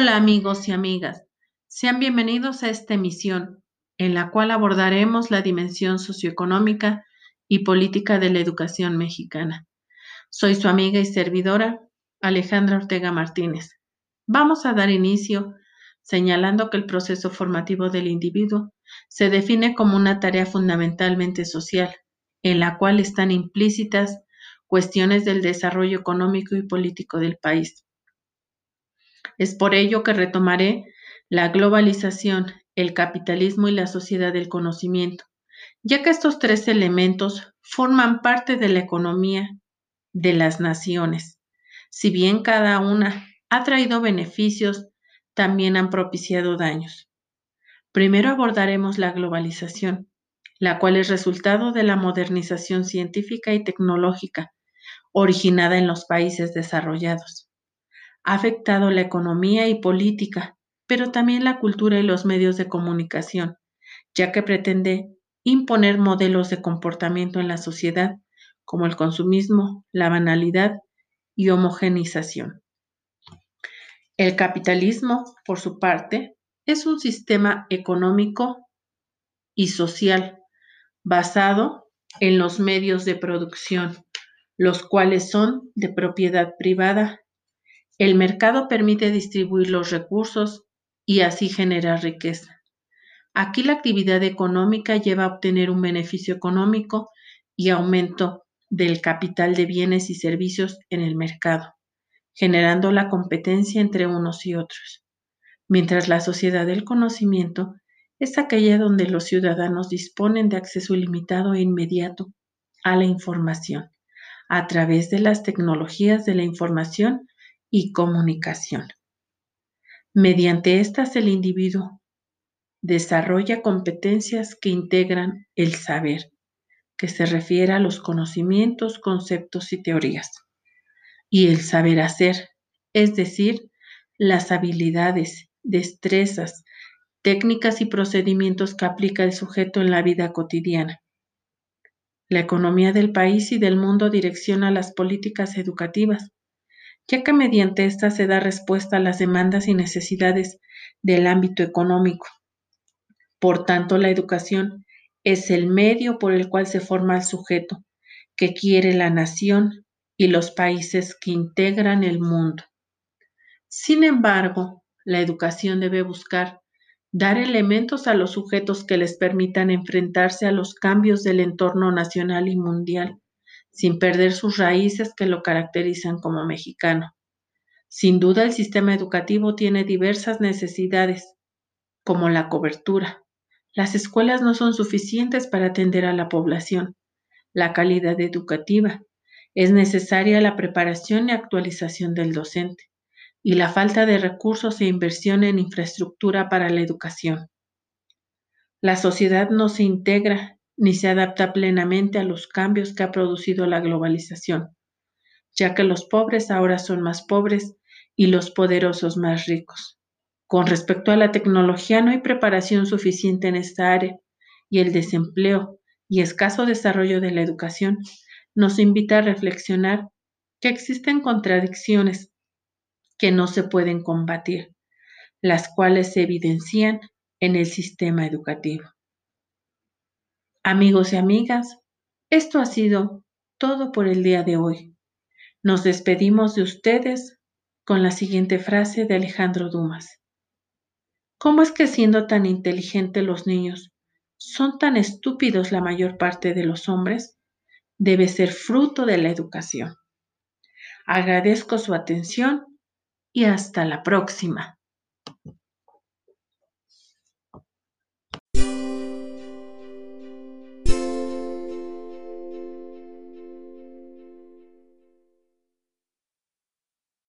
Hola amigos y amigas, sean bienvenidos a esta emisión en la cual abordaremos la dimensión socioeconómica y política de la educación mexicana. Soy su amiga y servidora Alejandra Ortega Martínez. Vamos a dar inicio señalando que el proceso formativo del individuo se define como una tarea fundamentalmente social, en la cual están implícitas cuestiones del desarrollo económico y político del país es por ello que retomaré la globalización, el capitalismo y la sociedad del conocimiento, ya que estos tres elementos forman parte de la economía de las naciones. Si bien cada una ha traído beneficios, también han propiciado daños. Primero abordaremos la globalización, la cual es resultado de la modernización científica y tecnológica originada en los países desarrollados ha afectado la economía y política, pero también la cultura y los medios de comunicación, ya que pretende imponer modelos de comportamiento en la sociedad como el consumismo, la banalidad y homogenización. El capitalismo, por su parte, es un sistema económico y social basado en los medios de producción, los cuales son de propiedad privada el mercado permite distribuir los recursos y así generar riqueza. Aquí la actividad económica lleva a obtener un beneficio económico y aumento del capital de bienes y servicios en el mercado, generando la competencia entre unos y otros. Mientras la sociedad del conocimiento es aquella donde los ciudadanos disponen de acceso ilimitado e inmediato a la información a través de las tecnologías de la información y comunicación. Mediante estas el individuo desarrolla competencias que integran el saber, que se refiere a los conocimientos, conceptos y teorías, y el saber hacer, es decir, las habilidades, destrezas, técnicas y procedimientos que aplica el sujeto en la vida cotidiana. La economía del país y del mundo direcciona las políticas educativas, ya que mediante esta se da respuesta a las demandas y necesidades del ámbito económico. Por tanto, la educación es el medio por el cual se forma el sujeto que quiere la nación y los países que integran el mundo. Sin embargo, la educación debe buscar dar elementos a los sujetos que les permitan enfrentarse a los cambios del entorno nacional y mundial sin perder sus raíces que lo caracterizan como mexicano. Sin duda, el sistema educativo tiene diversas necesidades, como la cobertura. Las escuelas no son suficientes para atender a la población. La calidad educativa. Es necesaria la preparación y actualización del docente y la falta de recursos e inversión en infraestructura para la educación. La sociedad no se integra ni se adapta plenamente a los cambios que ha producido la globalización, ya que los pobres ahora son más pobres y los poderosos más ricos. Con respecto a la tecnología, no hay preparación suficiente en esta área y el desempleo y escaso desarrollo de la educación nos invita a reflexionar que existen contradicciones que no se pueden combatir, las cuales se evidencian en el sistema educativo. Amigos y amigas, esto ha sido todo por el día de hoy. Nos despedimos de ustedes con la siguiente frase de Alejandro Dumas. ¿Cómo es que siendo tan inteligentes los niños, son tan estúpidos la mayor parte de los hombres? Debe ser fruto de la educación. Agradezco su atención y hasta la próxima.